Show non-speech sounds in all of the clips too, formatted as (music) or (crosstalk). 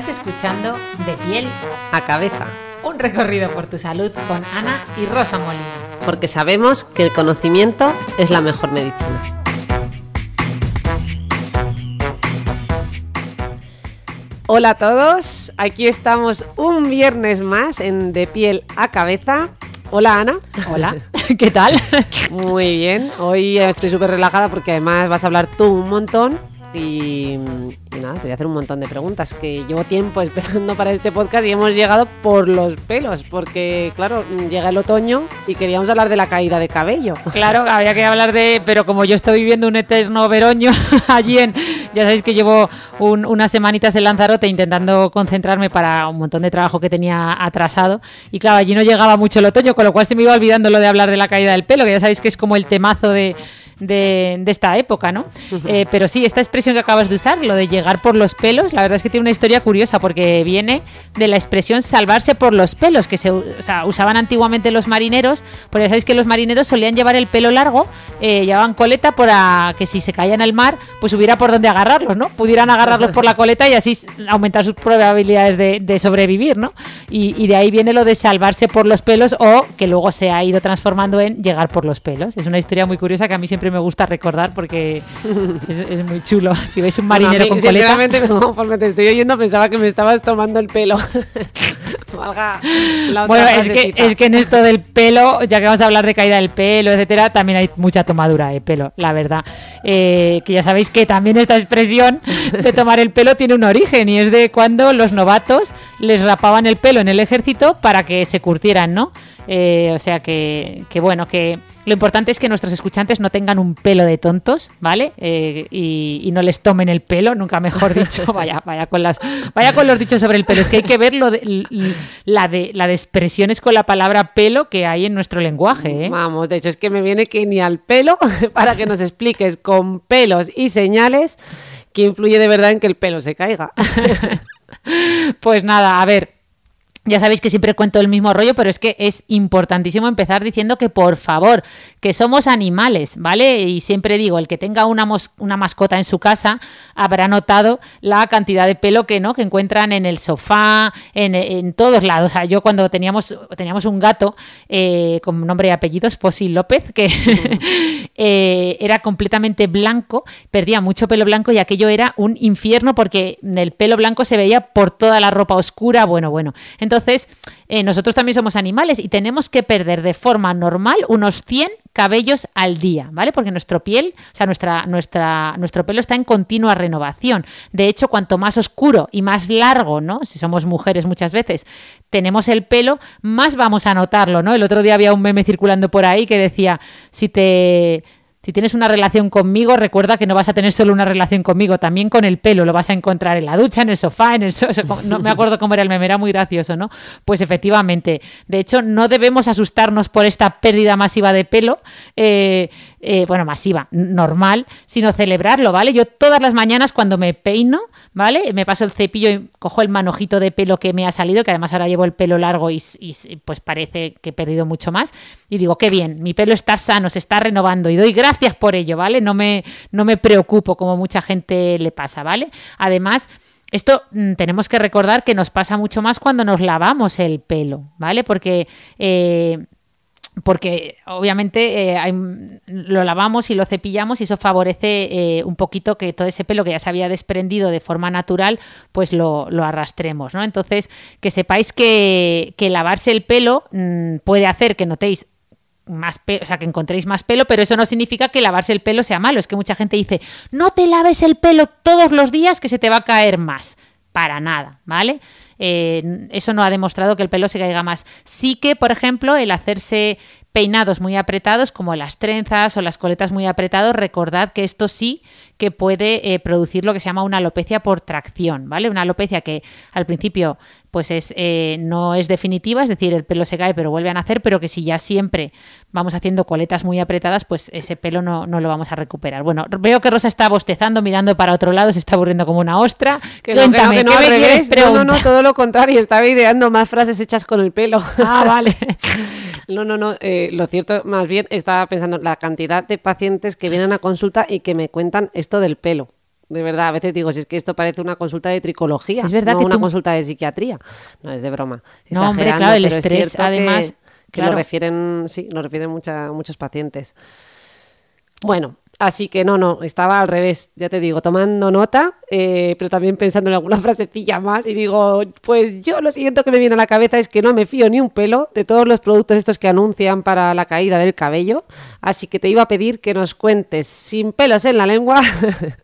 Estás escuchando De piel a cabeza, un recorrido por tu salud con Ana y Rosa Molina. porque sabemos que el conocimiento es la mejor medicina. Hola a todos, aquí estamos un viernes más en De piel a cabeza. Hola Ana. Hola, (laughs) ¿qué tal? (laughs) Muy bien, hoy estoy súper relajada porque además vas a hablar tú un montón y, nada, te voy a hacer un montón de preguntas que llevo tiempo (laughs) esperando para este podcast y hemos llegado por los pelos porque claro, llega el otoño y queríamos hablar de la caída de cabello. (laughs) Claro, había que hablar de, pero como yo estoy viviendo un eterno veroño (laughs) allí en, ya sabéis que llevo un- unas semanitas en Lanzarote intentando concentrarme para un montón de trabajo que tenía atrasado y claro, allí no llegaba mucho el otoño, con lo cual se me iba olvidando lo de hablar de la caída del pelo, que ya sabéis que es como el temazo de... De, de esta época, ¿no? Eh, pero sí, esta expresión que acabas de usar, lo de llegar por los pelos, la verdad es que tiene una historia curiosa porque viene de la expresión salvarse por los pelos, que se u- o sea, usaban antiguamente los marineros, porque ya sabéis que los marineros solían llevar el pelo largo, eh, llevaban coleta para que si se caían al mar, pues hubiera por dónde agarrarlos, ¿no? Pudieran agarrarlos por la coleta y así aumentar sus probabilidades de, de sobrevivir, ¿no? Y, y de ahí viene lo de salvarse por los pelos o que luego se ha ido transformando en llegar por los pelos. Es una historia muy curiosa que a mí siempre me gusta recordar porque es, es muy chulo. (laughs) Si veis un marinero con coleta... sinceramente, conforme te estoy oyendo, pensaba que me estabas tomando el pelo. (laughs) Valga la otra Bueno, es que, es que en esto del pelo, ya que vamos a hablar de caída del pelo, etcétera, también hay mucha tomadura de pelo, la verdad. Eh, que ya sabéis que también esta expresión de tomar el pelo tiene un origen y es de cuando los novatos les rapaban el pelo en el ejército para que se curtieran, ¿no? Eh, o sea que, que bueno, que lo importante es que nuestros escuchantes no tengan un pelo de tontos, ¿vale? Eh, y, y no les tomen el pelo, nunca mejor dicho. (laughs) Vaya, vaya con las, vaya con los dichos sobre el pelo. Es que hay que ver lo de, la de la de expresiones con la palabra pelo que hay en nuestro lenguaje, ¿eh? Vamos, de hecho es que me viene que ni al pelo (laughs) para que nos expliques con pelos y señales que influye de verdad en que el pelo se caiga. (laughs) Pues nada, a ver. Ya sabéis que siempre cuento el mismo rollo, pero es que es importantísimo empezar diciendo que por favor, que somos animales, ¿vale? Y siempre digo, el que tenga una, una mascota en su casa habrá notado la cantidad de pelo que no que encuentran en el sofá, en, en todos lados. O sea, yo cuando teníamos, teníamos un gato eh, con nombre y apellidos, Fósil López, que (laughs) eh, era completamente blanco, perdía mucho pelo blanco y aquello era un infierno porque el pelo blanco se veía por toda la ropa oscura. Bueno, bueno. Entonces, eh, nosotros también somos animales y tenemos que perder de forma normal unos 100 cabellos al día, ¿vale? Porque nuestro piel, o sea, nuestra, nuestra, nuestro pelo está en continua renovación. De hecho, cuanto más oscuro y más largo, ¿no? Si somos mujeres muchas veces, tenemos el pelo, más vamos a notarlo, ¿no? El otro día había un meme circulando por ahí que decía, si te... Si tienes una relación conmigo, recuerda que no vas a tener solo una relación conmigo, también con el pelo. Lo vas a encontrar en la ducha, en el sofá, en el... so- (laughs) No me (laughs) acuerdo cómo era el meme, era muy gracioso, ¿no? Pues efectivamente. De hecho, no debemos asustarnos por esta pérdida masiva de pelo. eh, eh, bueno, masiva, normal, sino celebrarlo, ¿vale? Yo todas las mañanas cuando me peino, ¿vale? Me paso el cepillo y cojo el manojito de pelo que me ha salido, que además ahora llevo el pelo largo y, pues parece que he perdido mucho más. Y digo, qué bien, mi pelo está sano, se está renovando y doy gracias por ello, ¿vale? No me, no me preocupo como mucha gente le pasa, ¿vale? Además... Esto mm, tenemos que recordar que nos pasa mucho más cuando nos lavamos el pelo, ¿vale? Porque eh, porque obviamente eh, lo lavamos y lo cepillamos y eso favorece eh, un poquito que todo ese pelo que ya se había desprendido de forma natural, pues lo, lo arrastremos, ¿no? Entonces, que sepáis que, que lavarse el pelo mm, puede hacer que notéis más pelo, o sea, que encontréis más pelo, pero eso no significa que lavarse el pelo sea malo. Es que mucha gente dice, no te laves el pelo todos los días que se te va a caer más. para nada, ¿vale? Eh, eso no ha demostrado que el pelo se caiga más. Sí que, por ejemplo, el hacerse peinados muy apretados, como las trenzas o las coletas muy apretados, recordad que esto sí que puede eh, producir lo que se llama una alopecia por tracción, ¿vale? Una alopecia que al principio pues es, eh, no es definitiva, es decir, el pelo se cae pero vuelve a nacer, pero que si ya siempre vamos haciendo coletas muy apretadas, pues ese pelo no, no lo vamos a recuperar. Bueno, veo que Rosa está bostezando, mirando para otro lado, se está aburriendo como una ostra. Que no, Cuéntame, que no, ¿qué al me revés. quieres No, todo lo contrario. Estaba ideando más frases hechas con el pelo. (laughs) Ah, vale. (laughs) No, no, no. eh, lo cierto, más bien, estaba pensando en la cantidad de pacientes que vienen a consulta y que me cuentan esto del pelo. De verdad, a veces digo, si es que esto parece una consulta de tricología, Es verdad no que una tú- consulta de psiquiatría. No, es de broma. No, hombre, Exagerando, claro, el es estrés, que- además, Que, claro. lo refieren, sí, lo refieren mucha- muchos pacientes. Bueno, así que no, no, estaba al revés, ya te digo, tomando nota, eh, pero también pensando en alguna (laughs) frasecilla más y digo, pues yo lo siguiente que me viene a la cabeza es que no me fío ni un pelo de todos los productos estos que anuncian para la caída del cabello, así que te iba a pedir que nos cuentes sin pelos en la lengua.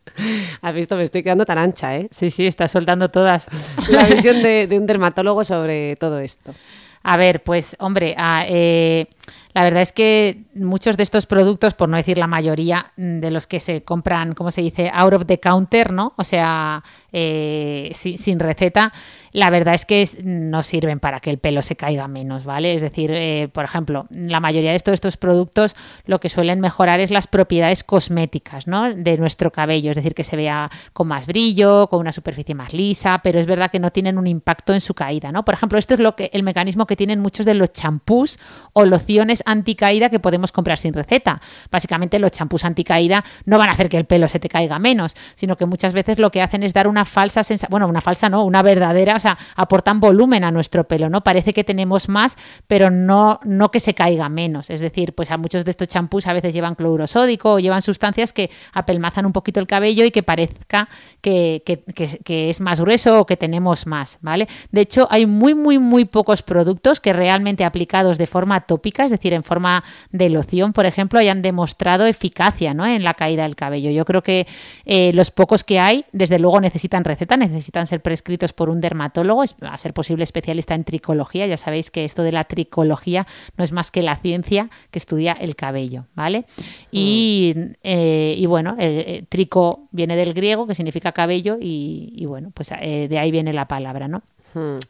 (laughs) Has visto, me estoy quedando tan ancha, ¿eh? Sí, sí, está soltando todas. (laughs) La visión de, de un dermatólogo sobre todo esto. A ver, pues hombre, ah, eh, la verdad es que muchos de estos productos, por no decir la mayoría mm, de los que se compran, ¿cómo se dice? Out of the counter, ¿no? O sea, eh, si- sin receta, la verdad es que no sirven para que el pelo se caiga menos, ¿vale? Es decir, eh, por ejemplo, la mayoría de estos, estos productos lo que suelen mejorar es las propiedades cosméticas, ¿no? De nuestro cabello, es decir, que se vea con más brillo, con una superficie más lisa, pero es verdad que no tienen un impacto en su caída, ¿no? Por ejemplo, esto es lo que el mecanismo que tienen muchos de los champús o lociones anticaída que podemos comprar sin receta. Básicamente los champús anticaída no van a hacer que el pelo se te caiga menos, sino que muchas veces lo que hacen es dar una falsa sensación, bueno, una falsa no, una verdadera, o sea, aportan volumen a nuestro pelo, ¿no? Parece que tenemos más, pero no, no que se caiga menos. Es decir, pues a muchos de estos champús a veces llevan cloruro sódico o llevan sustancias que apelmazan un poquito el cabello y que parezca que- que- que es más grueso o que tenemos más, ¿vale? De hecho, hay muy, muy, muy pocos productos que realmente aplicados de forma tópica, es decir, en forma de loción, por ejemplo, hayan demostrado eficacia ¿no? en la caída del cabello. Yo creo que eh, los pocos que hay, desde luego, necesitan receta, necesitan ser prescritos por un dermatólogo, a ser posible especialista en tricología. Ya sabéis que esto de la tricología no es más que la ciencia que estudia el cabello, ¿vale? Y, eh, bueno, eh, eh, trico viene del griego, que significa cabello, y, bueno, pues de ahí viene la palabra, ¿no?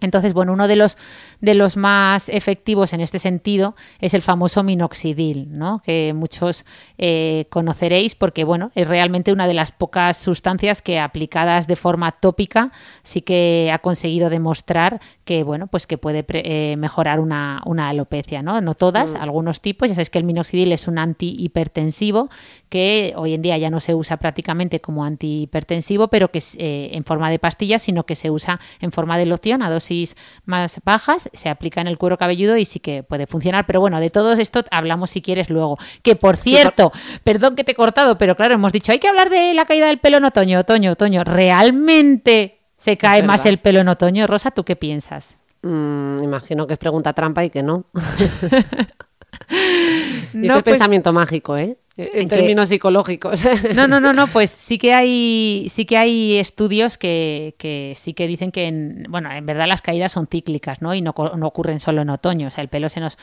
Entonces, bueno, uno de los, de los más efectivos en este sentido es el famoso minoxidil, ¿no? que muchos eh, conoceréis porque, bueno, es realmente una de las pocas sustancias que aplicadas de forma tópica sí que ha conseguido demostrar que, bueno, pues que puede eh, mejorar una, una alopecia, ¿no? No todas, algunos tipos. Ya sabéis que el minoxidil es un antihipertensivo que hoy en día ya no se usa prácticamente como antihipertensivo, pero que es eh, en forma de pastillas, sino que se usa en forma de loción a dosis más bajas, se aplica en el cuero cabelludo y sí que puede funcionar. Pero bueno, de todo esto hablamos si quieres luego. Que por cierto, perdón que te he cortado, pero claro, hemos dicho, hay que hablar de la caída del pelo en otoño, otoño, otoño. ¿Realmente se cae más el pelo en otoño? Rosa, ¿tú qué piensas? Mm, imagino que es pregunta trampa y que no. (laughs) Y No, este es pues- pensamiento mágico, ¿eh? En ¿En términos psicológicos. (laughs) No, no, no, no, pues sí que hay, sí que hay estudios que, que sí que dicen que, en, bueno, en verdad las caídas son cíclicas, ¿no? Y no, no ocurren solo en otoño, o sea, el pelo se nos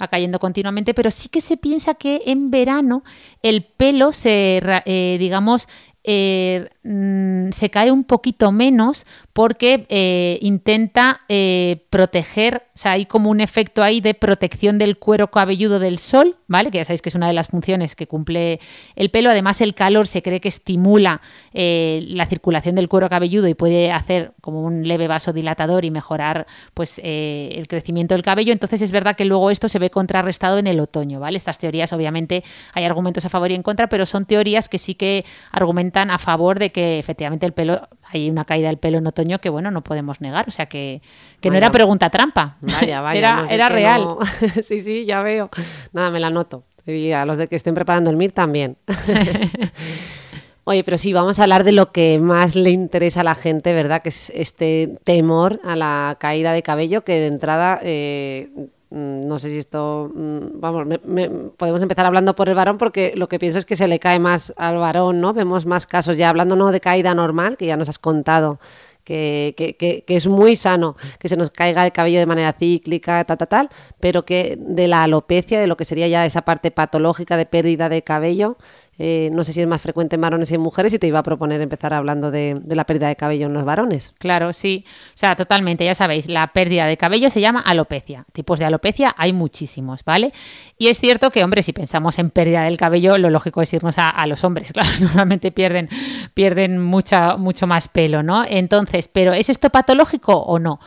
va cayendo continuamente, pero sí que se piensa que en verano el pelo se, eh, digamos, eh, mm, se cae un poquito menos porque eh, intenta eh, proteger, o sea, hay como un efecto ahí de protección del cuero cabelludo del sol, ¿vale? Que ya sabéis que es una de las funciones que cumple el pelo. Además, el calor se cree que estimula eh, la circulación del cuero cabelludo y puede hacer como un leve vasodilatador y mejorar pues el crecimiento del cabello. Entonces, es verdad que luego esto se ve contrarrestado en el otoño, ¿vale? Estas teorías, obviamente, hay argumentos a favor y en contra, pero son teorías que sí que argumentan a favor de que efectivamente el pelo, hay una caída del pelo en otoño que, bueno, no podemos negar. O sea, que, que no era pregunta trampa. Vaya, vaya. era no, era real. no- (laughs) sí, sí, ya veo. Nada, me la noto. Y a los de que estén preparando el MIR también. (laughs) Oye, pero sí, vamos a hablar de lo que más le interesa a la gente, ¿verdad? Que es este temor a la caída de cabello, que de entrada, eh, no sé si esto, mm, vamos, me- me- podemos empezar hablando por el varón, porque lo que pienso es que se le cae más al varón, ¿no? Vemos más casos ya, hablando no de caída normal, que ya nos has contado que, que, que, que es muy sano, que se nos caiga el cabello de manera cíclica, tal, tal, pero que de la alopecia, de lo que sería ya esa parte patológica de pérdida de cabello, eh, no sé si es más frecuente en varones y en mujeres y te iba a proponer empezar hablando de, de, la pérdida de cabello en los varones. Claro, sí. O sea, totalmente, ya sabéis, la pérdida de cabello se llama alopecia. Tipos de alopecia hay muchísimos, ¿vale? Y es cierto que, hombre, si pensamos en pérdida del cabello, lo lógico es irnos a, los hombres. (laughs) Claro, normalmente pierden, pierden mucha, mucho más pelo, ¿no? Entonces, ¿pero es esto patológico o no?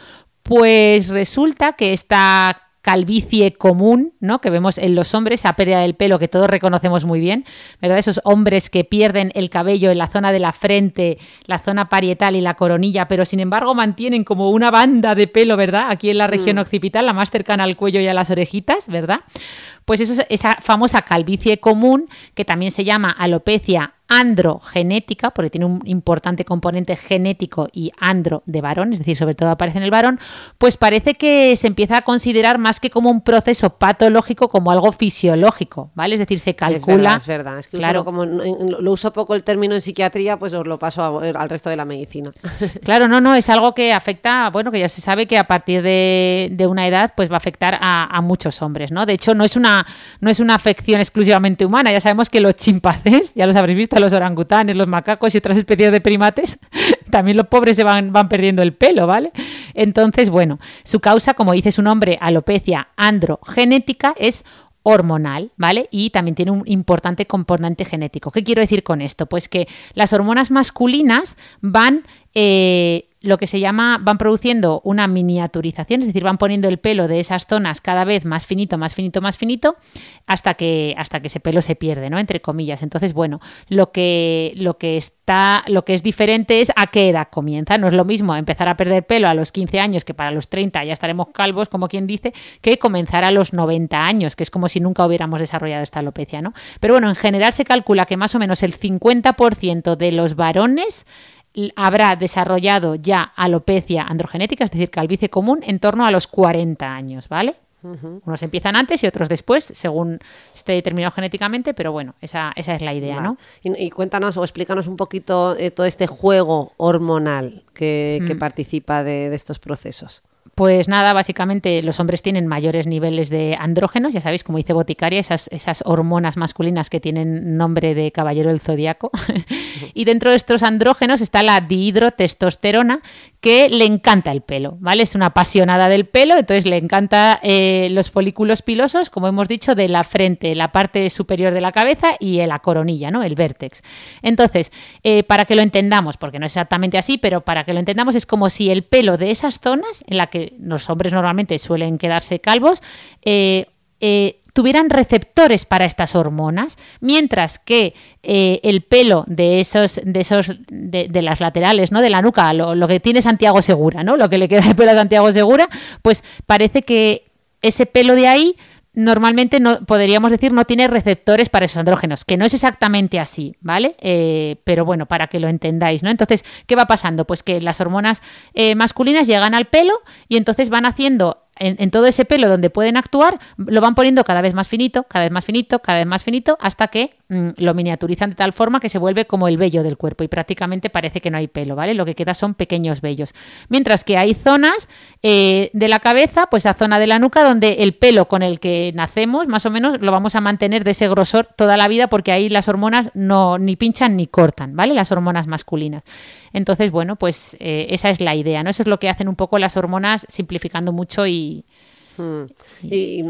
Pues resulta que esta calvicie común, ¿no? Que vemos en los hombres, esa pérdida del pelo que todos reconocemos muy bien, ¿verdad? Esos hombres que pierden el cabello en la zona de la frente, la zona parietal y la coronilla, pero sin embargo mantienen como una banda de pelo, ¿verdad? Aquí en la región mm. occipital, la más cercana al cuello y a las orejitas, ¿verdad? Pues eso es esa famosa calvicie común, que también se llama alopecia androgenética, porque tiene un importante componente genético y andro de varón, es decir, sobre todo aparece en el varón, pues parece que se empieza a considerar más que como un proceso patológico, como algo fisiológico, ¿vale? Es decir, se calcula. Es verdad, es, verdad. es que claro, como lo uso poco el término en psiquiatría, pues os lo paso a, al resto de la medicina. (laughs) Claro, no, no, es algo que afecta, bueno, que ya se sabe que a partir de, de una edad, pues va a afectar a, a, muchos hombres, ¿no? De hecho, no es una, no es una afección exclusivamente humana, ya sabemos que los chimpancés, ya los habréis visto, los orangutanes, los macacos y otras especies de primates, (laughs) también los pobres se van, van perdiendo el pelo, ¿vale? Entonces, bueno, su causa, como dice su nombre, alopecia androgenética, es hormonal, ¿vale? Y también tiene un importante componente genético. ¿Qué quiero decir con esto? Pues que las hormonas masculinas van eh, lo que se llama, van produciendo una miniaturización, es decir, van poniendo el pelo de esas zonas cada vez más finito, más finito, más finito, hasta que, hasta que ese pelo se pierde, ¿no? Entre comillas. Entonces, bueno, lo que, lo que está, lo que es diferente es a qué edad comienza. No es lo mismo empezar a perder pelo a los 15 años, que para los 30 ya estaremos calvos, como quien dice, que comenzar a los 90 años, que es como si nunca hubiéramos desarrollado esta alopecia, ¿no? Pero bueno, en general se calcula que más o menos el 50% de los varones habrá desarrollado ya alopecia androgenética, es decir, calvicie común, en torno a los 40 años, ¿vale? Uh -huh. Unos empiezan antes y otros después, según esté determinado genéticamente, pero bueno, esa, esa es la idea, vale. ¿no? Y, y, cuéntanos o explícanos un poquito eh, todo este juego hormonal que, mm. que participa de, de estos procesos. Pues nada, básicamente los hombres tienen mayores niveles de andrógenos, ya sabéis, como dice Boticaria, esas, esas hormonas masculinas que tienen nombre de caballero del zodiaco. (laughs) y dentro de estos andrógenos está la dihidrotestosterona, que le encanta el pelo, ¿vale? Es una apasionada del pelo, entonces le encanta eh, los folículos pilosos, como hemos dicho, de la frente, la parte superior de la cabeza y la coronilla, ¿no? El vértex. Entonces, eh, para que lo entendamos, porque no es exactamente así, pero para que lo entendamos es como si el pelo de esas zonas, en la que los hombres normalmente suelen quedarse calvos, eh, eh, tuvieran receptores para estas hormonas, mientras que eh, el pelo de esos, de esos, de, las laterales, ¿no? De la nuca, lo, lo, que tiene Santiago Segura, ¿no? Lo que le queda de pelo a Santiago Segura, pues parece que ese pelo de ahí normalmente no podríamos decir no tiene receptores para esos andrógenos, que no es exactamente así, ¿vale? Eh, pero bueno, para que lo entendáis, ¿no? Entonces, ¿qué va pasando? Pues que las hormonas eh, masculinas llegan al pelo y entonces van haciendo en, en, todo ese pelo donde pueden actuar, lo van poniendo cada vez más finito, cada vez más finito, cada vez más finito, hasta que lo miniaturizan de tal forma que se vuelve como el vello del cuerpo y prácticamente parece que no hay pelo, ¿vale? Lo que queda son pequeños vellos. Mientras que hay zonas eh, de la cabeza, pues a zona de la nuca, donde el pelo con el que nacemos, más o menos, lo vamos a mantener de ese grosor toda la vida porque ahí las hormonas no ni pinchan ni cortan, ¿vale? Las hormonas masculinas. Entonces, bueno, pues eh, esa es la idea, ¿no? Eso es lo que hacen un poco las hormonas, simplificando mucho y, Hmm. Y,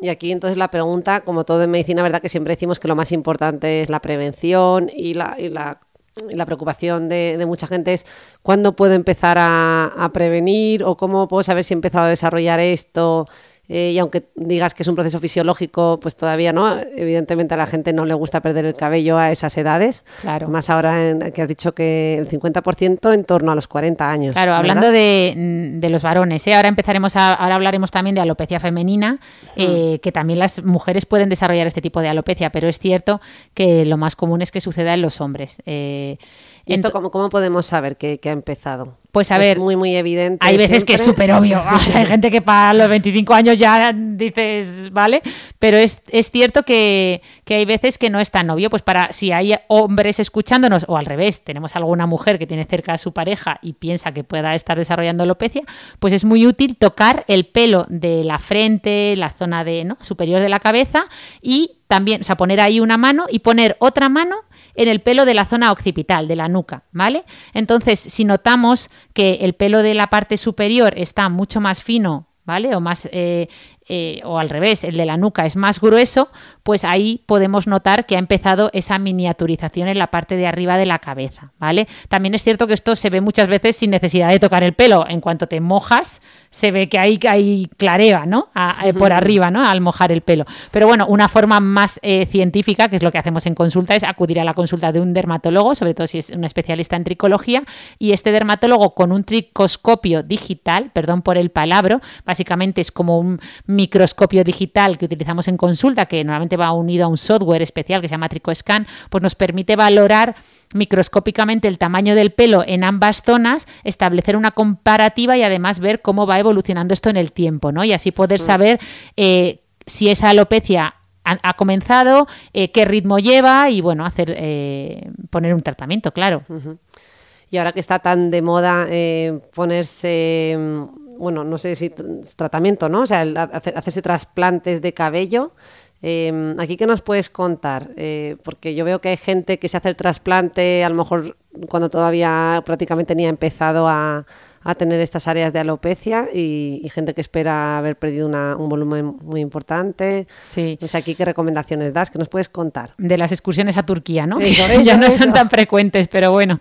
y, aquí entonces la pregunta, como todo en medicina, ¿verdad? Que siempre decimos que lo más importante es la prevención y la, y la, y la preocupación de, de, mucha gente es cuándo puedo empezar a, a, prevenir o cómo puedo saber si he empezado a desarrollar esto eh, y aunque digas que es un proceso fisiológico, pues todavía no. Evidentemente a la gente no le gusta perder el cabello a esas edades. Claro. Más ahora en, que has dicho que el 50% en torno a los 40 años. Claro, hablando de, de, los varones, ¿eh? ahora empezaremos a, ahora hablaremos también de alopecia femenina, eh, mm. que también las mujeres pueden desarrollar este tipo de alopecia, pero es cierto que lo más común es que suceda en los hombres. ¿Y esto cómo, cómo podemos saber que, que ha empezado? Pues a Es ver, muy, muy evidente. Hay veces que es súper obvio. (laughs) Hay gente que para los 25 años ya dices, ¿vale? Pero es, es cierto que, que hay veces que no es tan obvio. Pues para si hay hombres escuchándonos, o al revés, tenemos alguna mujer que tiene cerca a su pareja y piensa que pueda estar desarrollando alopecia, pues es muy útil tocar el pelo de la frente, la zona de, ¿no? superior de la cabeza y también, o sea, poner ahí una mano y poner otra mano en el pelo de la zona occipital, de la nuca, ¿vale? Entonces, si notamos que el pelo de la parte superior está mucho más fino, ¿vale? O más eh, eh, o al revés, el de la nuca es más grueso, pues ahí podemos notar que ha empezado esa miniaturización en la parte de arriba de la cabeza, ¿vale? También es cierto que esto se ve muchas veces sin necesidad de tocar el pelo. En cuanto te mojas, se ve que hay, hay clareva, ¿no? A- a- por arriba, ¿no? Al mojar el pelo. Pero bueno, una forma más eh, científica, que es lo que hacemos en consulta, es acudir a la consulta de un dermatólogo, sobre todo si es un especialista en tricología, y este dermatólogo con un tricoscopio digital, perdón por el palabra, básicamente es como un microscopio digital que utilizamos en consulta, que normalmente va unido a un software especial que se llama TricoScan, pues nos permite valorar microscópicamente el tamaño del pelo en ambas zonas, establecer una comparativa y además ver cómo va evolucionando esto en el tiempo, ¿no? Y así poder saber eh, si esa alopecia ha, ha comenzado, eh, qué ritmo lleva y bueno, hacer eh, poner un tratamiento, claro. Y ahora que está tan de moda ponerse, mm, bueno, no sé si tratamiento, ¿no? O sea, el hacer- hacerse trasplantes de cabello. eh, aquí, ¿qué nos puedes contar? Eh, porque yo veo que hay gente que se hace el trasplante, a lo mejor cuando todavía prácticamente ni ha empezado a, a tener estas áreas de alopecia y, y gente que espera haber perdido una- un volumen muy importante. Sí. Sé, aquí, ¿qué recomendaciones das? ¿Qué nos puedes contar? de las excursiones a Turquía, ¿no? Eso, (laughs) ya eso, no son tan frecuentes, pero bueno.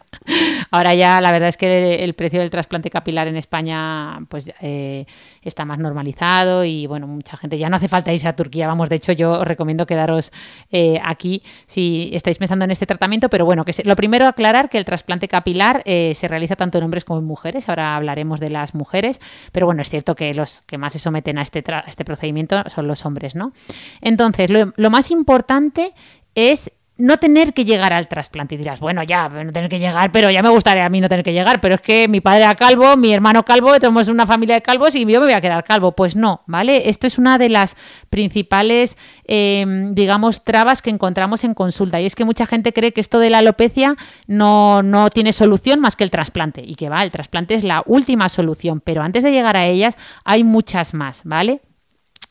Ahora ya la verdad es que el precio del trasplante capilar en España pues eh, está más normalizado y bueno, mucha gente ya no hace falta irse a Turquía, vamos, de hecho yo os recomiendo quedaros eh, aquí si estáis pensando en este tratamiento, pero bueno, que lo primero aclarar que el trasplante capilar eh, se realiza tanto en hombres como en mujeres, ahora hablaremos de las mujeres, pero bueno, es cierto que los que más se someten a este, este procedimiento son los hombres, ¿no? Entonces, lo más importante es no tener que llegar al trasplante. Y dirás, bueno, ya, no tener que llegar, pero ya me gustaría a mí no tener que llegar, pero es que mi padre era calvo, mi hermano calvo, somos una familia de calvos y yo me voy a quedar calvo. Pues no, ¿vale? Esto es una de las principales, eh, digamos, trabas que encontramos en consulta. Y es que mucha gente cree que esto de la alopecia no, no tiene solución más que el trasplante. Y que va, el trasplante es la última solución, pero antes de llegar a ellas hay muchas más, ¿vale?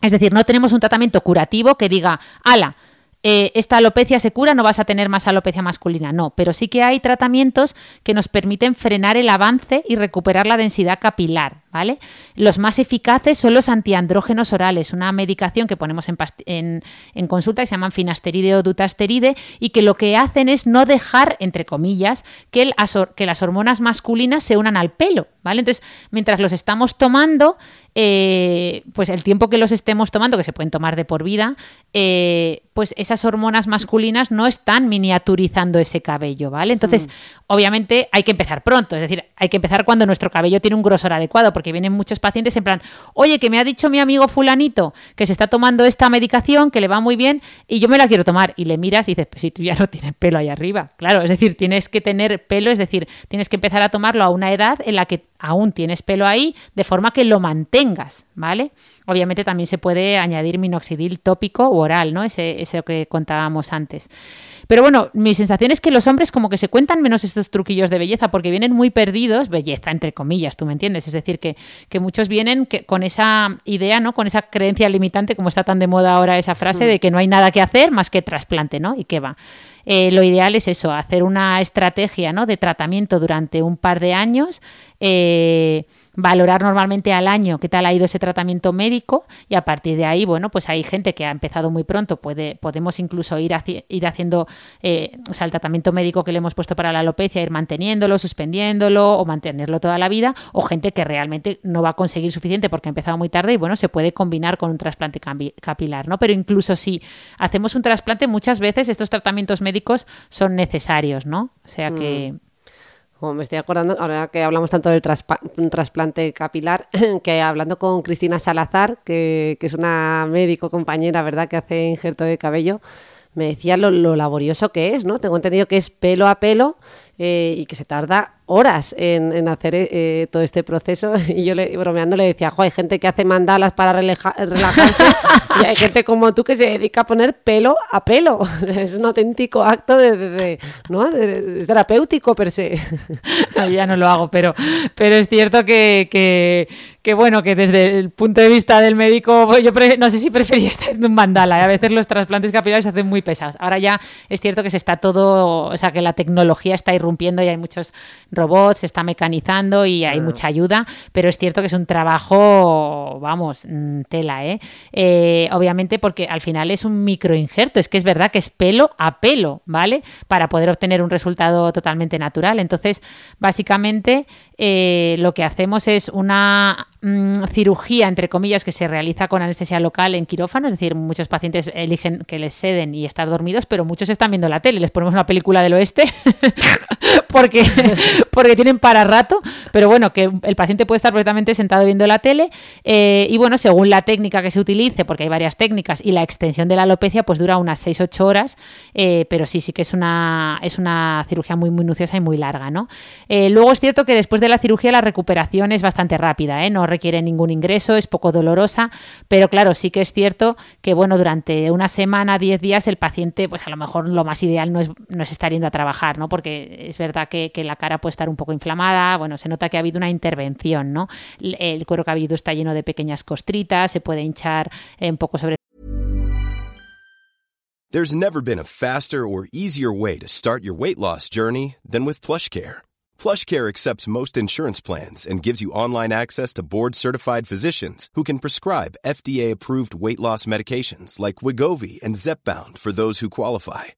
Es decir, no tenemos un tratamiento curativo que diga, ala, eh, esta alopecia se cura, no vas a tener más alopecia masculina. No, pero sí que hay tratamientos que nos permiten frenar el avance y recuperar la densidad capilar, ¿vale? Los más eficaces son los antiandrógenos orales, una medicación que ponemos en, past- en- en consulta que se llaman finasteride o dutasteride y que lo que hacen es no dejar, entre comillas, que, el asor- que las hormonas masculinas se unan al pelo, ¿vale? Entonces, mientras los estamos tomando, eh, pues el tiempo que los estemos tomando, que se pueden tomar de por vida, eh, pues esas hormonas masculinas no están miniaturizando ese cabello, ¿vale? Entonces, obviamente hay que empezar pronto, es decir, hay que empezar cuando nuestro cabello tiene un grosor adecuado, porque vienen muchos pacientes en plan, oye, que me ha dicho mi amigo fulanito que se está tomando esta medicación, que le va muy bien, y yo me la quiero tomar, y le miras y dices, pues si tú ya no tienes pelo ahí arriba, claro, es decir, tienes que tener pelo, es decir, tienes que empezar a tomarlo a una edad en la que aún tienes pelo ahí, de forma que lo mantengas, ¿vale? Obviamente también se puede añadir minoxidil tópico o oral, ¿no? Ese, ese que contábamos antes. Pero bueno, mi sensación es que los hombres como que se cuentan menos estos truquillos de belleza porque vienen muy perdidos, belleza entre comillas, tú me entiendes, es decir, que, que muchos vienen que, con esa idea, ¿no? Con esa creencia limitante, como está tan de moda ahora esa frase, de que no hay nada que hacer más que trasplante, ¿no? ¿Y qué va? Eh, lo ideal es eso, hacer una estrategia ¿no? de tratamiento durante un par de años, eh, valorar normalmente al año qué tal ha ido ese tratamiento médico y a partir de ahí, bueno, pues hay gente que ha empezado muy pronto, puede, podemos incluso ir, ir haciendo eh, el tratamiento médico que le hemos puesto para la alopecia, ir manteniéndolo, suspendiéndolo o mantenerlo toda la vida, o gente que realmente no va a conseguir suficiente porque ha empezado muy tarde y bueno, se puede combinar con un trasplante capilar, ¿no? Pero incluso si hacemos un trasplante, muchas veces estos tratamientos médicos son necesarios, ¿no? O sea que... Oh, me estoy acordando, ahora que hablamos tanto del trasplante capilar, (clears throat) que hablando con Cristina Salazar, que, es una médico compañera, ¿verdad?, que hace injerto de cabello, me decía lo laborioso que es, ¿no? Tengo entendido que es pelo a pelo eh, y que se tarda horas en, en hacer eh, todo este proceso. (laughs) Y yo le, bromeando le decía, jo, hay gente que hace mandalas para relaja- relajarse y hay gente como tú que se dedica a poner pelo a pelo. (laughs) Es un auténtico acto de, ¿no? De- terapéutico per se. (laughs) No, ya no lo hago, pero, pero es cierto que, que, bueno, que desde el punto de vista del médico, pues yo no sé si prefería estar haciendo un mandala. ¿eh? A veces los trasplantes capilares se hacen muy pesados. Ahora ya es cierto que se está todo, o sea, que la tecnología está irrumpiendo y hay muchos robots, se está mecanizando y hay mucha ayuda, pero es cierto que es un trabajo, vamos, mm, tela, ¿eh? Eh, Obviamente porque al final es un microinjerto, es que es verdad que es pelo a pelo, ¿vale? Para poder obtener un resultado totalmente natural. Entonces, básicamente, eh, lo que hacemos es una mm, cirugía, entre comillas, que se realiza con anestesia local en quirófano, es decir, muchos pacientes eligen que les ceden y estar dormidos, pero muchos están viendo la tele, les ponemos una película del oeste (laughs) (laughs) porque, (laughs) porque tienen para rato, pero bueno, que el paciente puede estar perfectamente sentado viendo la tele eh, y bueno, según la técnica que se utilice, porque hay varias técnicas y la extensión de la alopecia pues dura unas 6-8 horas, eh, pero sí, sí que es una, es una cirugía muy minuciosa y muy larga, ¿no? Eh, luego es cierto que después de la cirugía la recuperación es bastante rápida, no requiere ningún ingreso, es poco dolorosa, pero claro, sí que es cierto que bueno, durante una semana, 10 días, el paciente, pues a lo mejor lo más ideal no es, no es estar yendo a trabajar, ¿no? Porque es verdad que, que la cara puede estar un poco inflamada, bueno, se nota que ha habido una intervención, ¿no? El, cuero cabelludo está lleno de pequeñas costritas, se puede hinchar eh, un poco sobre There's never been a faster or easier way to start your weight loss journey than with PlushCare. PlushCare accepts most insurance plans and gives you online access to board-certified physicians who can prescribe FDA-approved weight loss medications like Wigovi and Zepbound for those who qualify.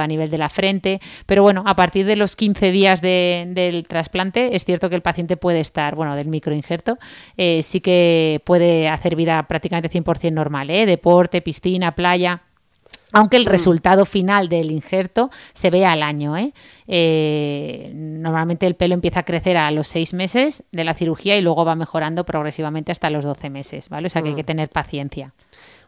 a nivel de la frente, pero bueno, a partir de los 15 días de- del trasplante es cierto que el paciente puede estar, bueno, del microinjerto, eh, sí que puede hacer vida prácticamente 100% normal, ¿eh? deporte, piscina, playa. Aunque el resultado final del injerto se ve al año. ¿eh? Eh, normalmente el pelo empieza a crecer a los seis meses de la cirugía y luego va mejorando progresivamente hasta los 12 meses. ¿vale? O sea que hay que tener paciencia.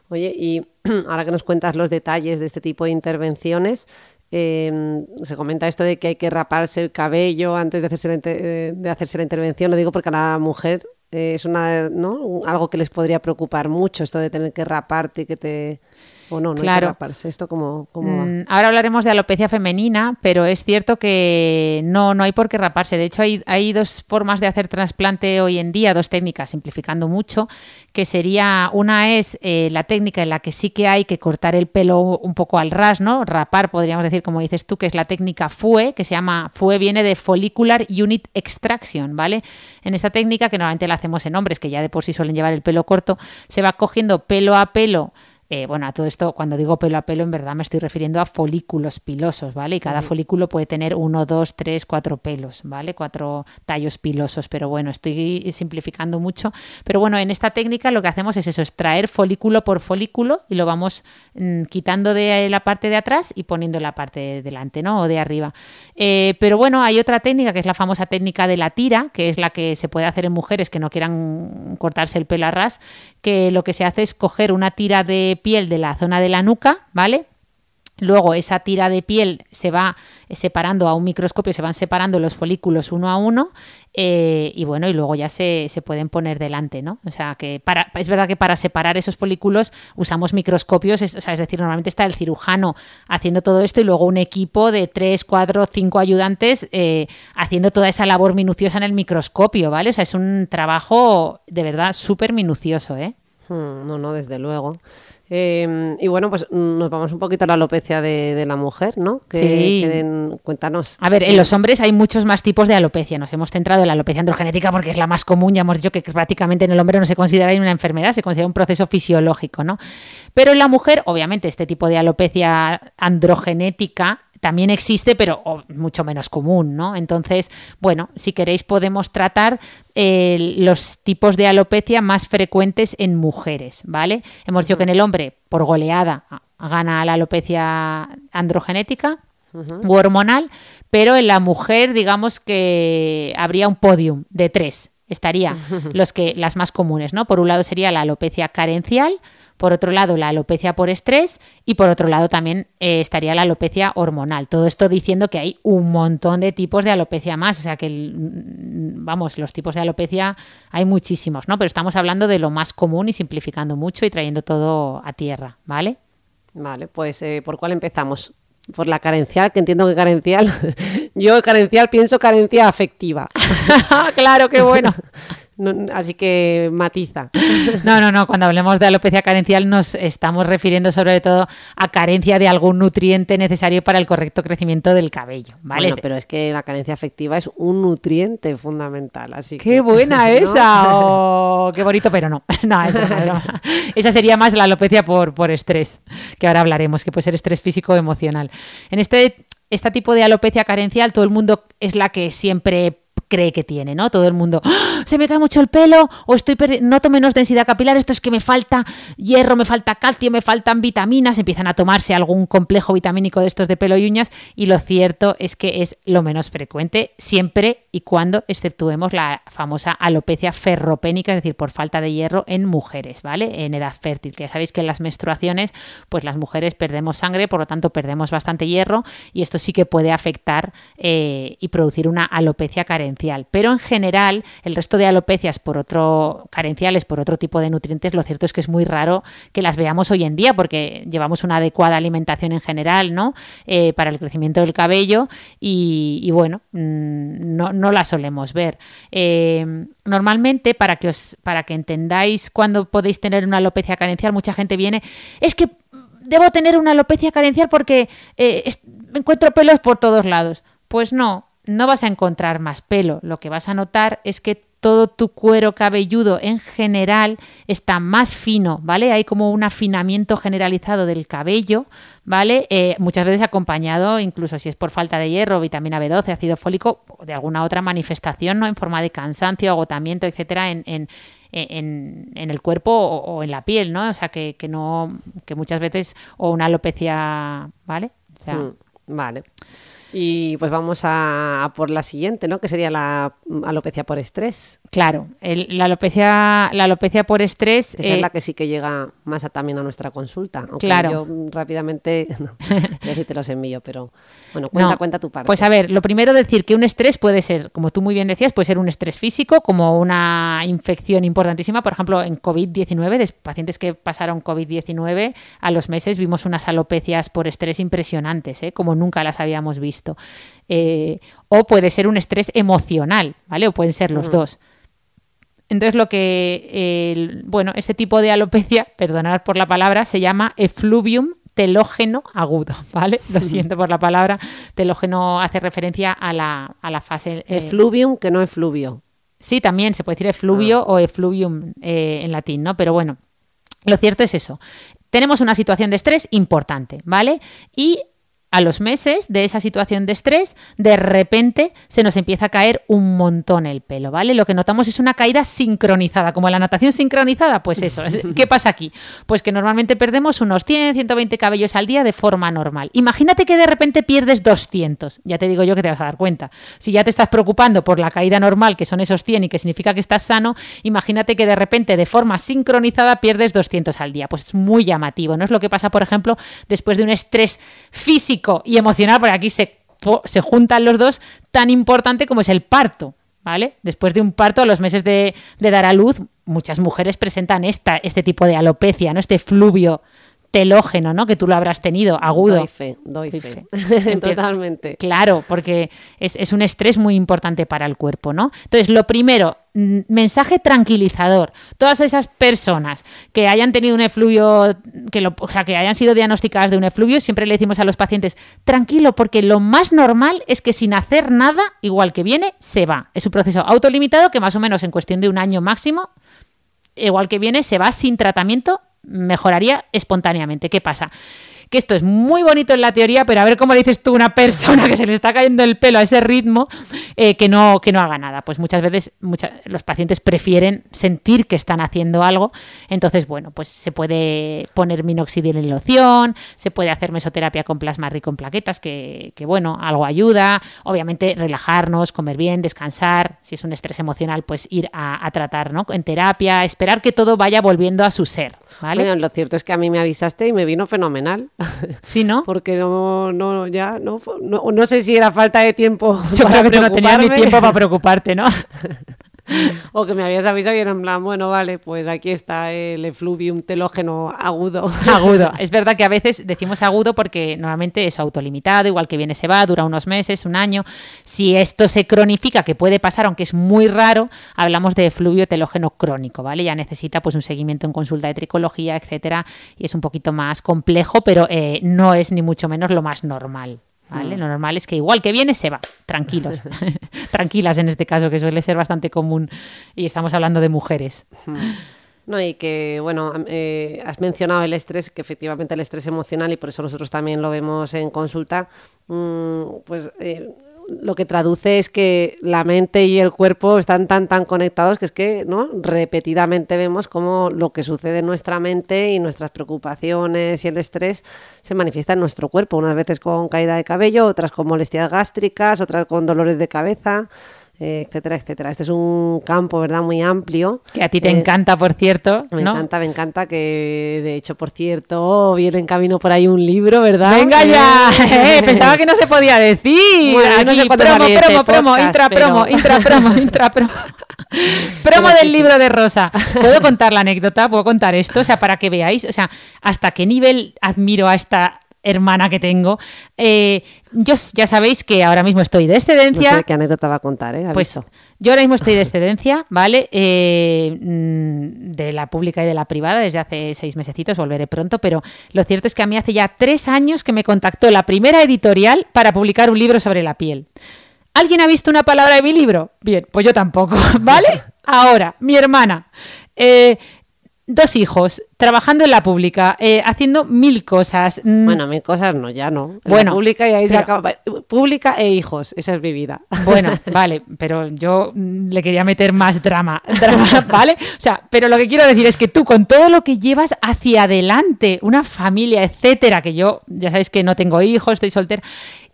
Oye, y (clears throat) ahora que nos cuentas los detalles de este tipo de intervenciones, eh, se comenta esto de que hay que raparse el cabello antes de hacerse la, eh, de hacerse la intervención. Lo digo porque a la mujer eh, es una, ¿no? Algo que les podría preocupar mucho, esto de tener que raparte y que te... O no, no hay que Claro. raparse. Esto como... como Mm, Ahora hablaremos de alopecia femenina, pero es cierto que no, no hay por qué raparse. De hecho, hay, hay dos formas de hacer trasplante hoy en día, dos técnicas, simplificando mucho, que sería, una es eh, la técnica en la que sí que hay que cortar el pelo un poco al ras, ¿no? Rapar, podríamos decir, como dices tú, que es la técnica FUE, que se llama, FUE viene de Follicular Unit Extraction, ¿vale? En esta técnica, que normalmente la hacemos en hombres, que ya de por sí suelen llevar el pelo corto, se va cogiendo pelo a pelo eh, bueno, a todo esto, cuando digo pelo a pelo, en verdad me estoy refiriendo a folículos pilosos, ¿vale? Y cada folículo puede tener uno, dos, tres, cuatro pelos, ¿vale? Cuatro tallos pilosos, pero bueno, estoy simplificando mucho. Pero bueno, en esta técnica lo que hacemos es eso, extraer folículo por folículo y lo vamos mm, quitando de la parte de atrás y poniendo en la parte de delante, ¿no? O de arriba. Eh, pero bueno, hay otra técnica que es la famosa técnica de la tira, que es la que se puede hacer en mujeres que no quieran cortarse el pelo a ras, que lo que se hace es coger una tira de piel de la zona de la nuca, ¿vale? Luego esa tira de piel se va separando a un microscopio, se van separando los folículos uno a uno eh, y bueno, y luego ya se, se pueden poner delante, ¿no? O sea que para, es verdad que para separar esos folículos usamos microscopios, es, es decir, normalmente está el cirujano haciendo todo esto y luego un equipo de tres, cuatro, cinco ayudantes eh, haciendo toda esa labor minuciosa en el microscopio, ¿vale? O sea, es un trabajo de verdad súper minucioso, ¿eh? Hmm, No, no, desde luego. Eh, y bueno, pues nos vamos un poquito a la alopecia de, de la mujer, ¿no? Que, Sí. que- cuéntanos. A ver, en los hombres hay muchos más tipos de alopecia. Nos hemos centrado en la alopecia androgenética porque es la más común. Ya hemos dicho que prácticamente en el hombre no se considera una enfermedad, se considera un proceso fisiológico, ¿no? Pero en la mujer, obviamente, este tipo de alopecia androgenética también existe, pero oh, mucho menos común, ¿no? Entonces, bueno, si queréis podemos tratar eh, los tipos de alopecia más frecuentes en mujeres, ¿vale? Hemos dicho que en el hombre, por goleada, gana la alopecia androgenética, u hormonal, pero en la mujer, digamos que habría un podium de tres. Estaría (laughs) los que, las más comunes, ¿no? Por un lado sería la alopecia carencial, por otro lado la alopecia por estrés y por otro lado también eh, estaría la alopecia hormonal. Todo esto diciendo que hay un montón de tipos de alopecia más, o sea que, el- mm, vamos, los tipos de alopecia hay muchísimos, ¿no? Pero estamos hablando de lo más común y simplificando mucho y trayendo todo a tierra, ¿vale? Vale, pues eh, ¿por cuál empezamos? Por la carencial, que entiendo que carencial. (laughs) Yo carencial pienso carencia afectiva. (laughs) claro, qué bueno. (laughs) No- así que matiza. No, no, no. Cuando hablemos de alopecia carencial nos estamos refiriendo sobre todo a carencia de algún nutriente necesario para el correcto crecimiento del cabello, ¿vale? Bueno, pero es que la carencia afectiva es un nutriente fundamental, así Qué que- buena (laughs) ¿no? esa, oh, qué bonito, pero no. (laughs) No, es broma. Esa sería más la alopecia por, por estrés, que ahora hablaremos, que puede ser estrés físico o emocional. En este, este tipo de alopecia carencial, todo el mundo es la que siempre cree que tiene, ¿no? Todo el mundo, ¡Ah! se me cae mucho el pelo o estoy noto menos densidad capilar, esto es que me falta hierro, me falta calcio, me faltan vitaminas, empiezan a tomarse algún complejo vitamínico de estos de pelo y uñas y lo cierto es que es lo menos frecuente siempre y cuando exceptuemos la famosa alopecia ferropénica, es decir, por falta de hierro en mujeres, ¿vale? En edad fértil, que ya sabéis que en las menstruaciones, pues las mujeres perdemos sangre, por lo tanto perdemos bastante hierro y esto sí que puede afectar eh, y producir una alopecia carencial. Pero en general, el resto de alopecias por otro carenciales por otro tipo de nutrientes, lo cierto es que es muy raro que las veamos hoy en día porque llevamos una adecuada alimentación en general, ¿no? Eh, para el crecimiento del cabello y, bueno, mm, no, no la solemos ver. Eh, normalmente, para que os, para que entendáis cuándo podéis tener una alopecia carencial, mucha gente viene, es que debo tener una alopecia carencial porque eh, encuentro pelos por todos lados. Pues no, no vas a encontrar más pelo. Lo que vas a notar es que todo tu cuero cabelludo en general está más fino, ¿vale? Hay como un afinamiento generalizado del cabello, ¿vale? Eh, muchas veces acompañado, incluso si es por falta de hierro, vitamina B12, ácido fólico, o de alguna otra manifestación, ¿no? En forma de cansancio, agotamiento, etcétera, en, en- en, el cuerpo o, o en la piel, ¿no? O sea, que, que no, que muchas veces, o una alopecia, ¿vale? O sea, Mm, Vale. Y pues vamos a, a por la siguiente, ¿no? Que sería la alopecia por estrés. claro, el- la, alopecia, la alopecia por estrés... Esa es eh, la que sí que llega más a, también a nuestra consulta. Aunque Claro. yo mm, rápidamente, (laughs) no, decirte los envío, pero bueno, cuenta, No. cuenta tu parte. Pues a ver, lo primero decir que un estrés puede ser, como tú muy bien decías, puede ser un estrés físico, como una infección importantísima. Por ejemplo, en COVID-19, de pacientes que pasaron COVID-19, a los meses vimos unas alopecias por estrés impresionantes, ¿eh? como nunca las habíamos visto. Eh, o puede ser un estrés emocional, ¿vale? O pueden ser los dos. Entonces lo que, eh, bueno, este tipo de alopecia, (laughs) perdonad por la palabra, se llama efluvium telógeno agudo, (laughs) ¿vale? Lo siento por la palabra, telógeno hace referencia a la, a la fase... eh, Efluvium, que no efluvio. Sí, también se puede decir efluvio o efluvium eh, en latín, ¿no? Pero bueno, lo cierto es eso. Tenemos una situación de estrés importante, ¿vale? Y a los meses de esa situación de estrés, de repente se nos empieza a caer un montón el pelo, ¿vale? Lo que notamos es una caída sincronizada, como la natación sincronizada, pues eso. es- (laughs) ¿Qué pasa aquí? Pues que normalmente perdemos unos 100, 120 cabellos al día de forma normal. Imagínate que de repente pierdes 200, ya te digo yo que te vas a dar cuenta. Si ya te estás preocupando por la caída normal, que son esos 100 y que significa que estás sano, imagínate que de repente de forma sincronizada pierdes 200 al día. Pues es muy llamativo, ¿no? Es lo que pasa, por ejemplo, después de un estrés físico y emocional, porque aquí se, se juntan los dos, tan importante como es el parto. ¿Vale? Después de un parto, a los meses de, de dar a luz, muchas mujeres presentan esta, este tipo de alopecia, ¿no? Este fluvio telógeno, ¿no? Que tú lo habrás tenido, agudo. Doy fe, doy Doy fe. fe. (laughs) Totalmente. Claro, porque es, es un estrés muy importante para el cuerpo, ¿no? Entonces, lo primero, mm, mensaje tranquilizador. Todas esas personas que hayan tenido un efluvio, que, lo- o sea, que hayan sido diagnosticadas de un efluvio, siempre le decimos a los pacientes, tranquilo, porque lo más normal es que sin hacer nada, igual que viene, se va. Es un proceso autolimitado que más o menos en cuestión de un año máximo igual que viene, se va sin tratamiento, mejoraría espontáneamente. ¿Qué pasa? Esto es muy bonito en la teoría, pero a ver cómo le dices tú a una persona que se le está cayendo el pelo a ese ritmo, eh, que, no, que no haga nada. Pues muchas veces los pacientes prefieren sentir que están haciendo algo. Entonces, bueno, pues se puede poner minoxidil en loción, se puede hacer mesoterapia con plasma rico en plaquetas, que, bueno, algo ayuda. Obviamente, relajarnos, comer bien, descansar. Si es un estrés emocional, pues ir a, tratar ¿no? en terapia, esperar que todo vaya volviendo a su ser. Bueno, lo cierto es que a mí me avisaste y me vino fenomenal. (laughs) sí, ¿no? Porque no, no, ya, no, no, no sé si era falta de tiempo. (laughs) Tú no tenías ni tiempo para preocuparte, ¿no? (laughs) O que me habías avisado y era en plan, bueno, vale, pues aquí está el efluvium telógeno agudo. Agudo. (laughs) Es verdad que a veces decimos agudo porque normalmente es autolimitado, igual que viene se va, dura unos meses, un año. Si esto se cronifica, que puede pasar, aunque es muy raro, hablamos de efluvio telógeno crónico, ¿vale? Ya necesita pues un seguimiento en consulta de tricología, etcétera, y es un poquito más complejo, pero eh, no es ni mucho menos lo más normal. ¿Vale? Lo normal es que igual que viene se va, tranquilos, (laughs) (laughs) tranquilas en este caso, que suele ser bastante común. Y estamos hablando de mujeres. No, y que, bueno, eh, has mencionado el estrés, que efectivamente el estrés emocional, y por eso nosotros también lo vemos en consulta, mm, pues eh, lo que traduce es que la mente y el cuerpo están tan, tan conectados que es que, ¿no? Repetidamente vemos cómo lo que sucede en nuestra mente y nuestras preocupaciones y el estrés se manifiesta en nuestro cuerpo, unas veces con caída de cabello, otras con molestias gástricas, otras con dolores de cabeza. Eh, etcétera, etcétera. Este es un campo, ¿verdad?, muy amplio. Que a ti te Eh, encanta, por cierto. me ¿no? encanta, me encanta que de hecho, por cierto, viene en camino por ahí un libro, ¿verdad? Venga ya, Eh, (laughs) pensaba que no se podía decir. (laughs) Bueno, yo no sé Aquí, promo, este promo, promo, intra, pero- promo, intra, (laughs) promo, intra, promo. Promo del libro de Rosa. ¿Puedo contar la anécdota? ¿Puedo contar esto? O sea, para que veáis, o sea, hasta qué nivel admiro a esta hermana que tengo. Eh, yo ya sabéis que ahora mismo estoy de No excedencia. sé qué anécdota va a contar, ¿eh? Pues yo ahora mismo estoy de excedencia, ¿vale? Eh, mm, de la pública y de la privada desde hace seis mesecitos, volveré pronto, pero lo cierto es que a mí hace ya tres años que me contactó la primera editorial para publicar un libro sobre la piel. ¿Alguien ha visto una palabra de mi libro? Bien, pues yo tampoco, (laughs) ¿vale? (laughs) Ahora, mi hermana. eh, dos hijos, trabajando en la pública, eh, haciendo mil cosas. mm, Bueno, mil cosas no, ya no. En Bueno, la pública y ahí se acaba. Pública e hijos, esa es mi vida. Bueno, (laughs) vale, pero yo mm, le quería meter más drama, (laughs) drama, ¿vale? O sea, pero lo que quiero decir es que tú con todo lo que llevas hacia adelante, una familia, etcétera, que yo ya sabéis que no tengo hijos, estoy soltera,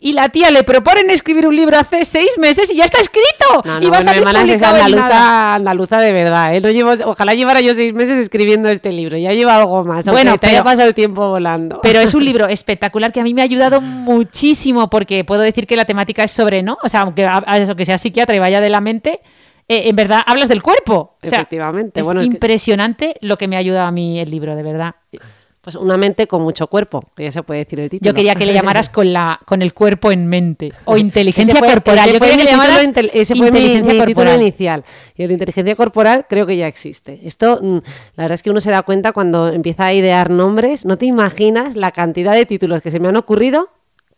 y la tía le proponen escribir un libro hace seis meses y ya está escrito No, y no, va a bueno, nada. andaluza, andaluza de verdad, ¿eh? No llevo, ojalá llevara yo seis meses escribiendo este libro, ya lleva algo más. aunque Bueno, te haya pero- pasado el tiempo volando. Pero es un (laughs) libro espectacular que a mí me ha ayudado muchísimo porque puedo decir que la temática es sobre, ¿no? O sea, aunque, a- a eso, que sea psiquiatra y vaya de la mente, eh, en verdad hablas del cuerpo. O sea, Efectivamente, Es bueno, es que- impresionante lo que me ha ayudado a mí el libro, de verdad. Pues una mente con mucho cuerpo, que ya se puede decir el título. Yo quería que le (laughs) llamaras con la con el cuerpo en mente o inteligencia fue- corporal. Yo quería que mi le llamaras título ese fue mi- inteligencia mi, título corporal. inicial. Y el de inteligencia corporal creo que ya existe. Esto, mm, la verdad es que uno se da cuenta cuando empieza a idear nombres, no te imaginas la cantidad de títulos que se me han ocurrido